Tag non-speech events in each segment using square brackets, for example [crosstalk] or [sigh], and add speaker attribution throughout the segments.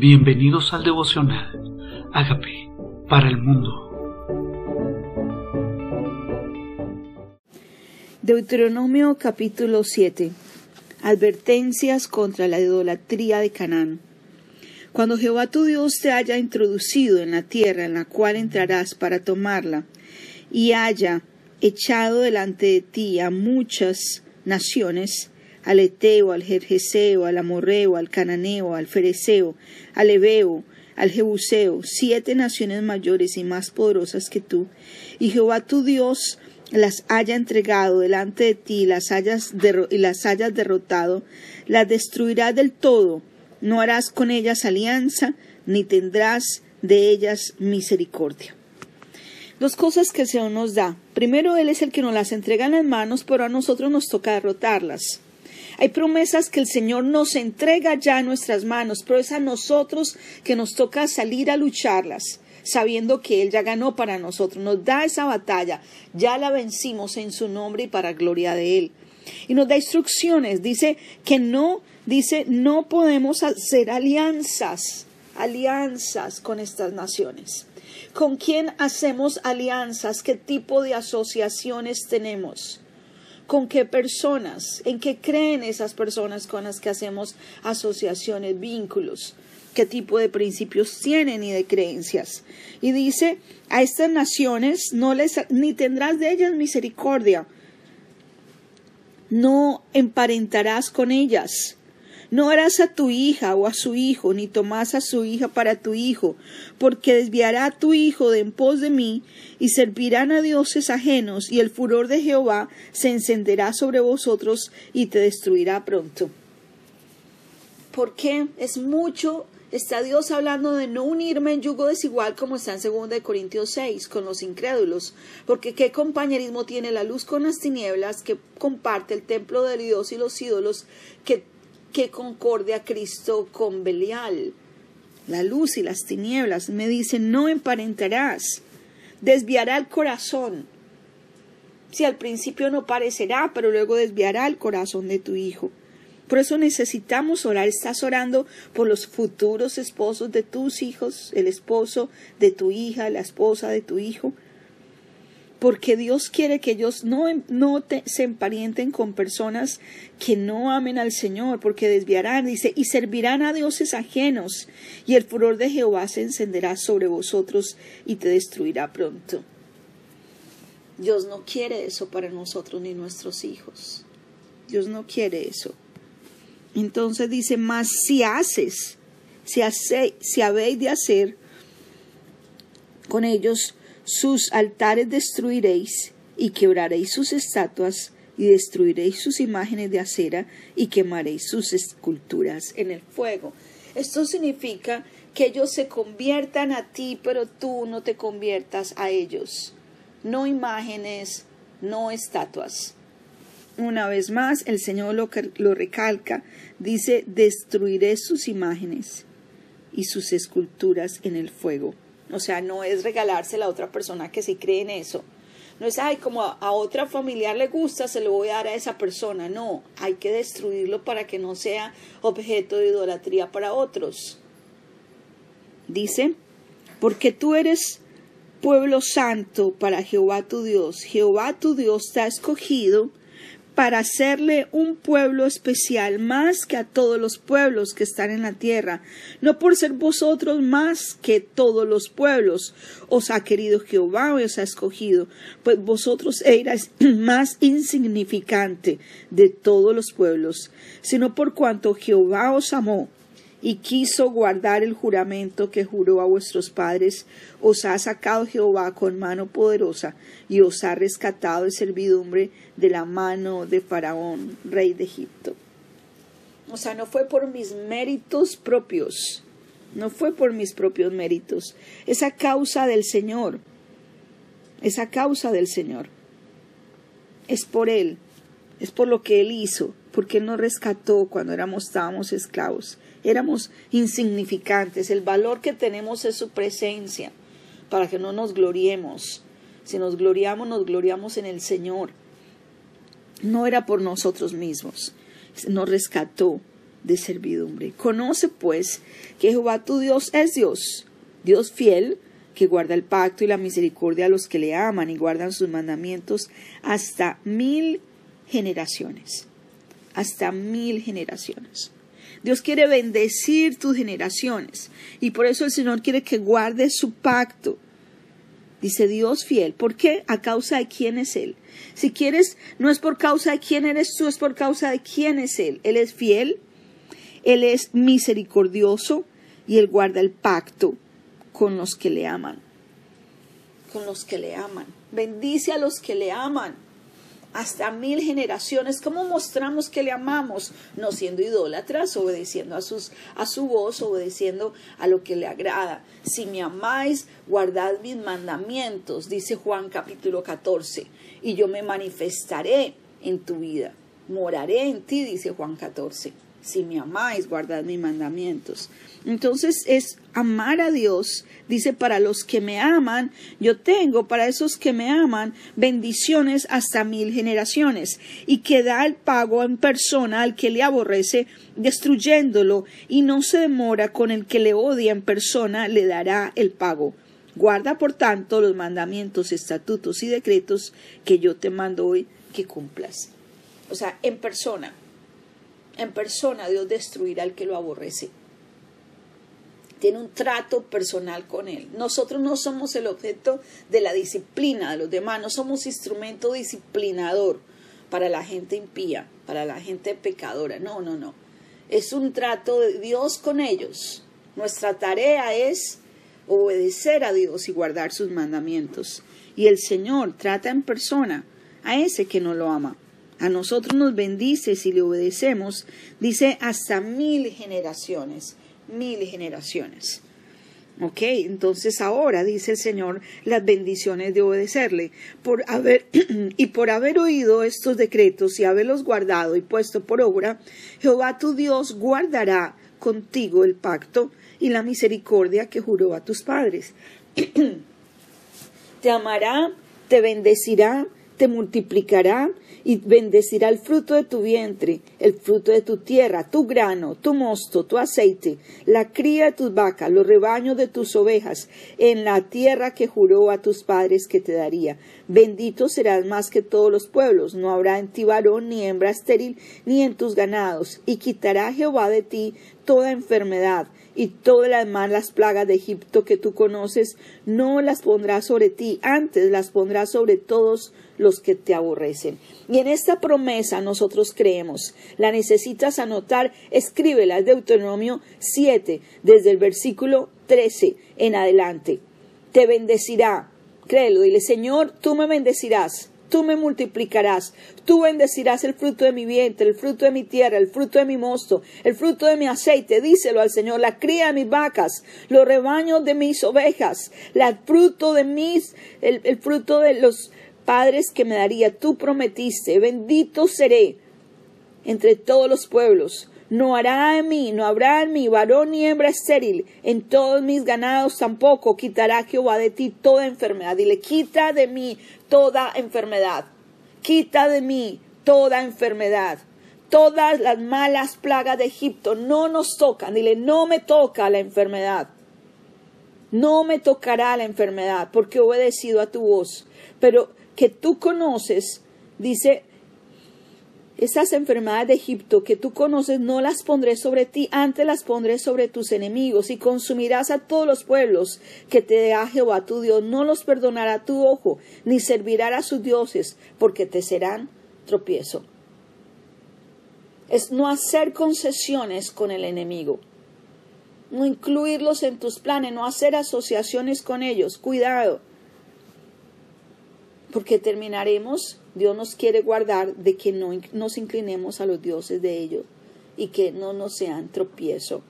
Speaker 1: Bienvenidos al devocional. Hágame para el mundo.
Speaker 2: Deuteronomio capítulo 7. Advertencias contra la idolatría de Canaán. Cuando Jehová tu Dios te haya introducido en la tierra en la cual entrarás para tomarla, y haya echado delante de ti a muchas naciones, al Eteo, al Jerjeseo, al Amorreo, al Cananeo, al Fereceo, al Ebeo, al Jebuseo, siete naciones mayores y más poderosas que tú, y Jehová tu Dios las haya entregado delante de ti las hayas y las hayas derrotado, las destruirás del todo, no harás con ellas alianza, ni tendrás de ellas misericordia. Dos cosas que el Señor nos da. Primero, Él es el que nos las entrega en las manos, pero a nosotros nos toca derrotarlas. Hay promesas que el Señor nos entrega ya en nuestras manos, pero es a nosotros que nos toca salir a lucharlas, sabiendo que Él ya ganó para nosotros, nos da esa batalla, ya la vencimos en su nombre y para gloria de Él. Y nos da instrucciones, dice que no, dice, no podemos hacer alianzas, alianzas con estas naciones. ¿Con quién hacemos alianzas? ¿Qué tipo de asociaciones tenemos? Con qué personas, en qué creen esas personas con las que hacemos asociaciones, vínculos, qué tipo de principios tienen y de creencias. Y dice, a estas naciones no les, ni tendrás de ellas misericordia, no emparentarás con ellas, no harás a tu hija o a su hijo, ni tomás a su hija para tu hijo, porque desviará a tu hijo de en pos de mí, y servirán a dioses ajenos, y el furor de Jehová se encenderá sobre vosotros y te destruirá pronto. ¿Por qué? Es mucho está Dios hablando de no unirme en yugo desigual como está en 2 Corintios 6 con los incrédulos, porque qué compañerismo tiene la luz con las tinieblas que comparte el templo de Dios y los ídolos que que concordia Cristo con Belial. La luz y las tinieblas me dicen, no emparentarás, desviará el corazón. Si al principio no parecerá, pero luego desviará el corazón de tu hijo. Por eso necesitamos orar. Estás orando por los futuros esposos de tus hijos, el esposo de tu hija, la esposa de tu hijo porque Dios quiere que ellos no, se emparienten con personas que no amen al Señor, porque desviarán, dice, y servirán a dioses ajenos, y el furor de Jehová se encenderá sobre vosotros y te destruirá pronto. Dios no quiere eso para nosotros ni nuestros hijos. Dios no quiere eso. Entonces dice, más si haces, si, si habéis de hacer con ellos sus altares destruiréis y quebraréis sus estatuas y destruiréis sus imágenes de acera y quemaréis sus esculturas en el fuego. Esto significa que ellos se conviertan a ti, pero tú no te conviertas a ellos. No imágenes, no estatuas. Una vez más, el Señor lo, lo recalca, dice, destruiré sus imágenes y sus esculturas en el fuego. O sea, no es regalársela a otra persona que sí cree en eso. No es, ay, como a, otra familiar le gusta, se lo voy a dar a esa persona. No, hay que destruirlo para que no sea objeto de idolatría para otros. Dice, porque tú eres pueblo santo para Jehová tu Dios. Jehová tu Dios te ha escogido para hacerle un pueblo especial más que a todos los pueblos que están en la tierra, no por ser vosotros más que todos los pueblos, os ha querido Jehová, os ha escogido, pues vosotros erais [clears throat] más insignificante de todos los pueblos, sino por cuanto Jehová os amó y quiso guardar el juramento que juró a vuestros padres, os ha sacado Jehová con mano poderosa y os ha rescatado de servidumbre de la mano de Faraón, rey de Egipto. O sea, no fue por mis méritos propios, no fue por mis propios méritos, esa causa del Señor, esa causa del Señor, es por Él, es por lo que Él hizo, porque Él nos rescató cuando éramos, estábamos esclavos éramos insignificantes. El valor que tenemos es su presencia, para que no nos gloriemos. Si nos gloriamos, nos gloriamos en el Señor. No era por nosotros mismos. Nos rescató de servidumbre. Conoce pues que Jehová tu Dios es Dios, Dios fiel, que guarda el pacto y la misericordia a los que le aman y guardan sus mandamientos hasta mil generaciones. Hasta mil generaciones. Dios quiere bendecir tus generaciones y por eso el Señor quiere que guardes su pacto. Dice Dios fiel. ¿Por qué? A causa de quién es Él. Si quieres, no es por causa de quién eres tú, es por causa de quién es Él. Él es fiel, Él es misericordioso y Él guarda el pacto con los que le aman. Con los que le aman. Bendice a los que le aman. Hasta mil generaciones. ¿Cómo mostramos que le amamos? No siendo idólatras, obedeciendo a, sus, a su voz, obedeciendo a lo que le agrada. Si me amáis, guardad mis mandamientos, dice Juan capítulo 14, y yo me manifestaré en tu vida. Moraré en ti, dice Juan 14 si me amáis, guardad mis mandamientos. Entonces es amar a Dios. Dice, para los que me aman, yo tengo para esos que me aman bendiciones hasta mil generaciones, y que da el pago en persona al que le aborrece, destruyéndolo, y no se demora con el que le odia en persona, le dará el pago. Guarda, por tanto, los mandamientos, estatutos y decretos que yo te mando hoy que cumplas. O sea, en persona en persona Dios destruirá al que lo aborrece. Tiene un trato personal con Él. Nosotros no somos el objeto de la disciplina de los demás, no somos instrumento disciplinador para la gente impía, para la gente pecadora. No, no, no. Es un trato de Dios con ellos. Nuestra tarea es obedecer a Dios y guardar sus mandamientos. Y el Señor trata en persona a ese que no lo ama a nosotros nos bendice si le obedecemos, dice hasta mil generaciones, mil generaciones. Ok, entonces ahora dice el Señor las bendiciones de obedecerle. Por haber, [clears throat] y por haber oído estos decretos y haberlos guardado y puesto por obra, Jehová tu Dios guardará contigo el pacto y la misericordia que juró a tus padres. [clears throat] te amará, te bendecirá, te multiplicará y bendecirá el fruto de tu vientre, el fruto de tu tierra, tu grano, tu mosto, tu aceite, la cría de tus vacas, los rebaños de tus ovejas, en la tierra que juró a tus padres que te daría. Bendito serás más que todos los pueblos, no habrá en ti varón ni hembra estéril, ni en tus ganados, y quitará Jehová de ti toda enfermedad, y todas las malas plagas de Egipto que tú conoces, no las pondrá sobre ti, antes las pondrá sobre todos los que te aborrecen. Y en esta promesa nosotros creemos. La necesitas anotar, escríbela, es Deuteronomio 7, desde el versículo 13 en adelante. Te bendecirá. Créelo, dile, Señor, tú me bendecirás tú me multiplicarás, tú bendecirás el fruto de mi vientre, el fruto de mi tierra, el fruto de mi mosto, el fruto de mi aceite, díselo al Señor, la cría de mis vacas, los rebaños de mis ovejas, el fruto de mis, el fruto de los padres que me daría, tú prometiste, bendito seré entre todos los pueblos, no hará en mí, no habrá en mí varón ni hembra estéril, en todos mis ganados tampoco quitará Jehová de ti toda enfermedad. Dile, quita de mí toda enfermedad, quita de mí toda enfermedad. Todas las malas plagas de Egipto no nos tocan. Dile, no me toca la enfermedad. No me tocará la enfermedad porque he obedecido a tu voz. Pero que tú conoces, dice esas enfermedades de Egipto que tú conoces no las pondré sobre ti, antes las pondré sobre tus enemigos y consumirás a todos los pueblos que te da Jehová tu Dios. No los perdonará tu ojo, ni servirá a sus dioses, porque te serán tropiezo. Es no hacer concesiones con el enemigo, no incluirlos en tus planes, no hacer asociaciones con ellos. Cuidado, porque terminaremos Dios nos quiere guardar de que no nos inclinemos a los dioses de ellos y que no nos sean tropiezo.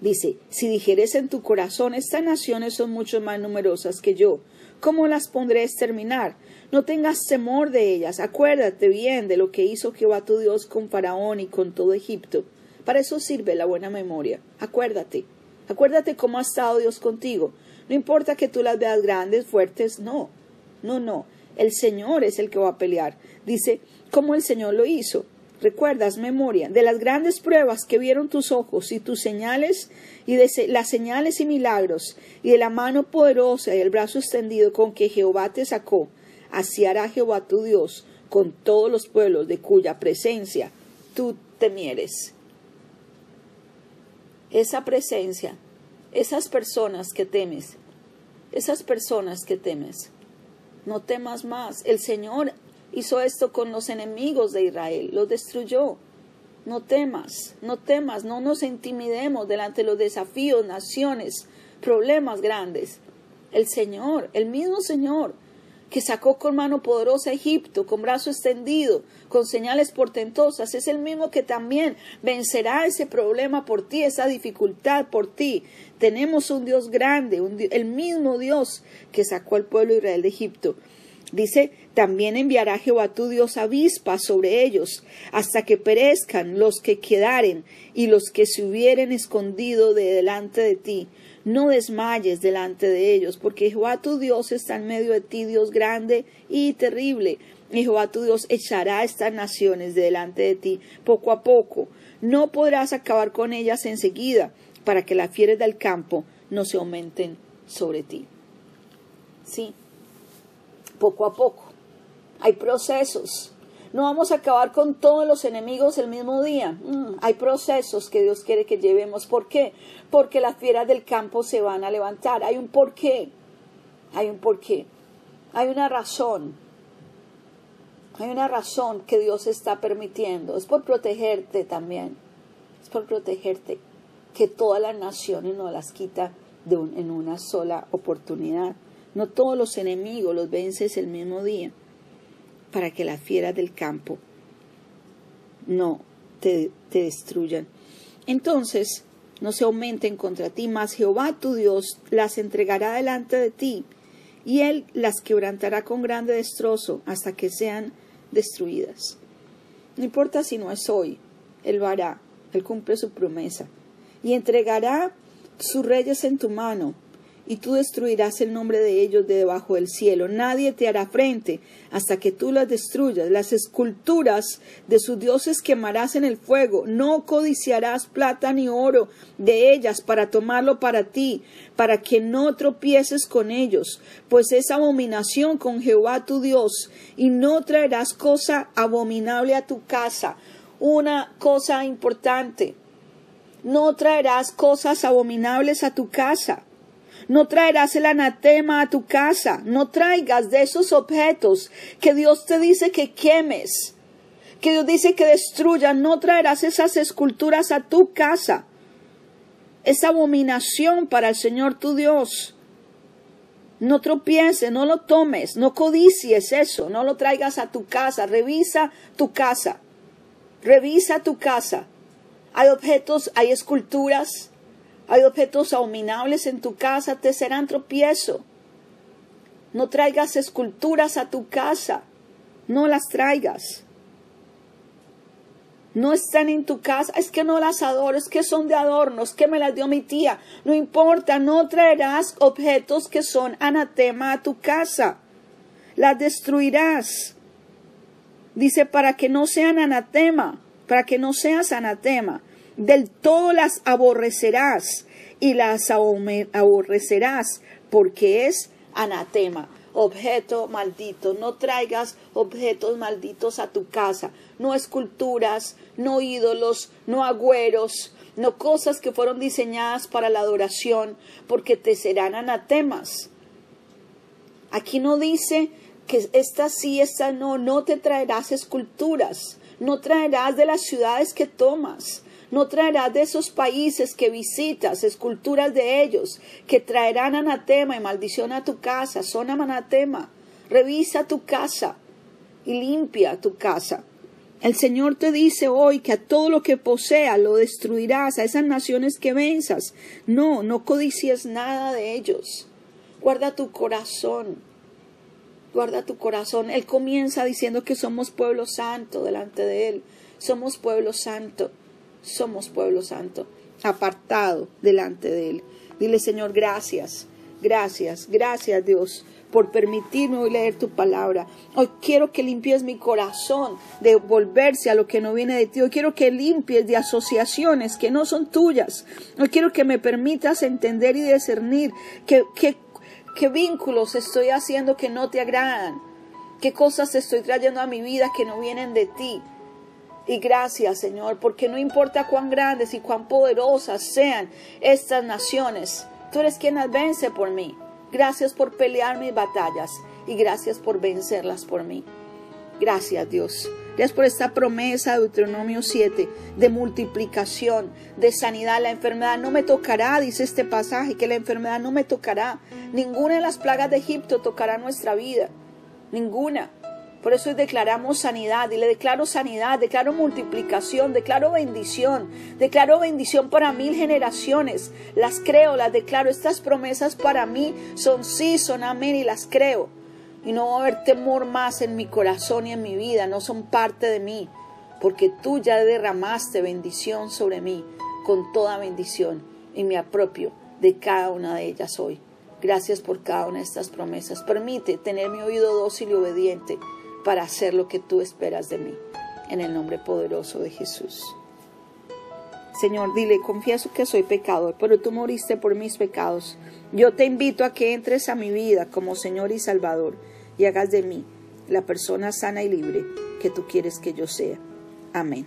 Speaker 2: Dice, si dijeres en tu corazón, estas naciones son mucho más numerosas que yo, ¿cómo las pondré a exterminar? No tengas temor de ellas, acuérdate bien de lo que hizo Jehová tu Dios con Faraón y con todo Egipto. Para eso sirve la buena memoria. Acuérdate, acuérdate cómo ha estado Dios contigo. No importa que tú las veas grandes, fuertes, no, no, no. El Señor es el que va a pelear. Dice, ¿cómo el Señor lo hizo? recuerdas memoria, de las grandes pruebas que vieron tus ojos y tus señales y de las señales y milagros y de la mano poderosa y el brazo extendido con que Jehová te sacó, así hará Jehová tu Dios con todos los pueblos de cuya presencia tú temieres. Esa presencia, esas personas que temes, esas personas que temes, no temas más. El Señor hizo esto con los enemigos de Israel, los destruyó. No temas, no temas, no nos intimidemos delante de los desafíos, naciones, problemas grandes. El Señor, el mismo Señor, que sacó con mano poderosa a Egipto, con brazo extendido, con señales portentosas, es el mismo que también vencerá ese problema por ti, esa dificultad por ti. Tenemos un Dios grande, el mismo Dios que sacó al pueblo de Israel de Egipto. Dice, también enviará Jehová tu Dios avispas sobre ellos, hasta que perezcan los que quedaren y los que se hubieren escondido de delante de ti no desmayes delante de ellos, porque Jehová tu Dios está en medio de ti, Dios grande y terrible. Y Jehová tu Dios echará estas naciones de delante de ti poco a poco. No podrás acabar con ellas enseguida, para que las fieres del campo no se aumenten sobre ti. Sí, poco a poco. Hay procesos, no vamos a acabar con todos los enemigos el mismo día. Mm, hay procesos que Dios quiere que llevemos. ¿Por qué? Porque las fieras del campo se van a levantar. Hay un porqué. Hay un porqué. Hay una razón. Hay una razón que Dios está permitiendo. Es por protegerte también. Es por protegerte. Que todas las naciones no las quita de en una sola oportunidad. No todos los enemigos los vences el mismo día para que las fieras del campo no te, destruyan. Entonces, no se aumenten contra ti, mas Jehová tu Dios las entregará delante de ti, y él las quebrantará con grande destrozo hasta que sean destruidas. No importa si no es hoy, él lo hará, él cumple su promesa, y entregará sus reyes en tu mano, y tú destruirás el nombre de ellos de debajo del cielo. Nadie te hará frente hasta que tú las destruyas. Las esculturas de sus dioses quemarás en el fuego. No codiciarás plata ni oro de ellas para tomarlo para ti, para que no tropieces con ellos, pues es abominación con Jehová tu Dios, y no traerás cosa abominable a tu casa. Una cosa importante. No traerás cosas abominables a tu casa no traerás el anatema a tu casa. No traigas de esos objetos que Dios te dice que quemes, que Dios dice que destruyan. No traerás esas esculturas a tu casa. Es abominación para el Señor tu Dios. No tropieces, no lo tomes, no codicies eso, no lo traigas a tu casa. Revisa tu casa. Revisa tu casa. Hay objetos, hay esculturas, hay objetos abominables en tu casa, te serán tropiezo. No traigas esculturas a tu casa, no las traigas. No están en tu casa, es que no las adoro, es que son de adornos, que me las dio mi tía. No importa, no traerás objetos que son anatema a tu casa. Las destruirás. Dice, para que no sean anatema, para que no seas anatema del todo las aborrecerás y las aborrecerás porque es anatema, objeto maldito. No traigas objetos malditos a tu casa, no esculturas, no ídolos, no agüeros, no cosas que fueron diseñadas para la adoración, porque te serán anatemas. Aquí no dice que esta sí, esta no, no te traerás esculturas, no traerás de las ciudades que tomas, no traerás de esos países que visitas esculturas de ellos, que traerán anatema y maldición a tu casa, son anatema. Revisa tu casa y limpia tu casa. El Señor te dice hoy que a todo lo que posea lo destruirás, a esas naciones que venzas. No, no codicies nada de ellos. Guarda tu corazón. Guarda tu corazón. Él comienza diciendo que somos pueblo santo delante de Él. Somos pueblo santo somos pueblo santo, apartado delante de Él. Dile, Señor, gracias, gracias, gracias Dios por permitirme hoy leer tu palabra. Hoy quiero que limpies mi corazón de volverse a lo que no viene de ti. Hoy quiero que limpies de asociaciones que no son tuyas. Hoy quiero que me permitas entender y discernir qué, vínculos estoy haciendo que no te agradan. Qué cosas estoy trayendo a mi vida que no vienen de ti. Y gracias, Señor, porque no importa cuán grandes y cuán poderosas sean estas naciones, tú eres quien las vence por mí. Gracias por pelear mis batallas y gracias por vencerlas por mí. Gracias, Dios. Gracias por esta promesa de Deuteronomio 7 de multiplicación, de sanidad. La enfermedad no me tocará, dice este pasaje, que la enfermedad no me tocará. Ninguna de las plagas de Egipto tocará nuestra vida. Ninguna. Por eso hoy declaramos sanidad y le declaro sanidad, declaro multiplicación, declaro bendición, declaro bendición para mil generaciones. Las creo, las declaro. Estas promesas para mí son sí, son amén y las creo. Y no va a haber temor más en mi corazón y en mi vida, no son parte de mí, porque tú ya derramaste bendición sobre mí, con toda bendición, y me apropio de cada una de ellas hoy. Gracias por cada una de estas promesas. Permite tener mi oído dócil y obediente para hacer lo que tú esperas de mí. En el nombre poderoso de Jesús. Señor, dile, confieso que soy pecador, pero tú moriste por mis pecados. Yo te invito a que entres a mi vida como Señor y Salvador y hagas de mí la persona sana y libre que tú quieres que yo sea. Amén.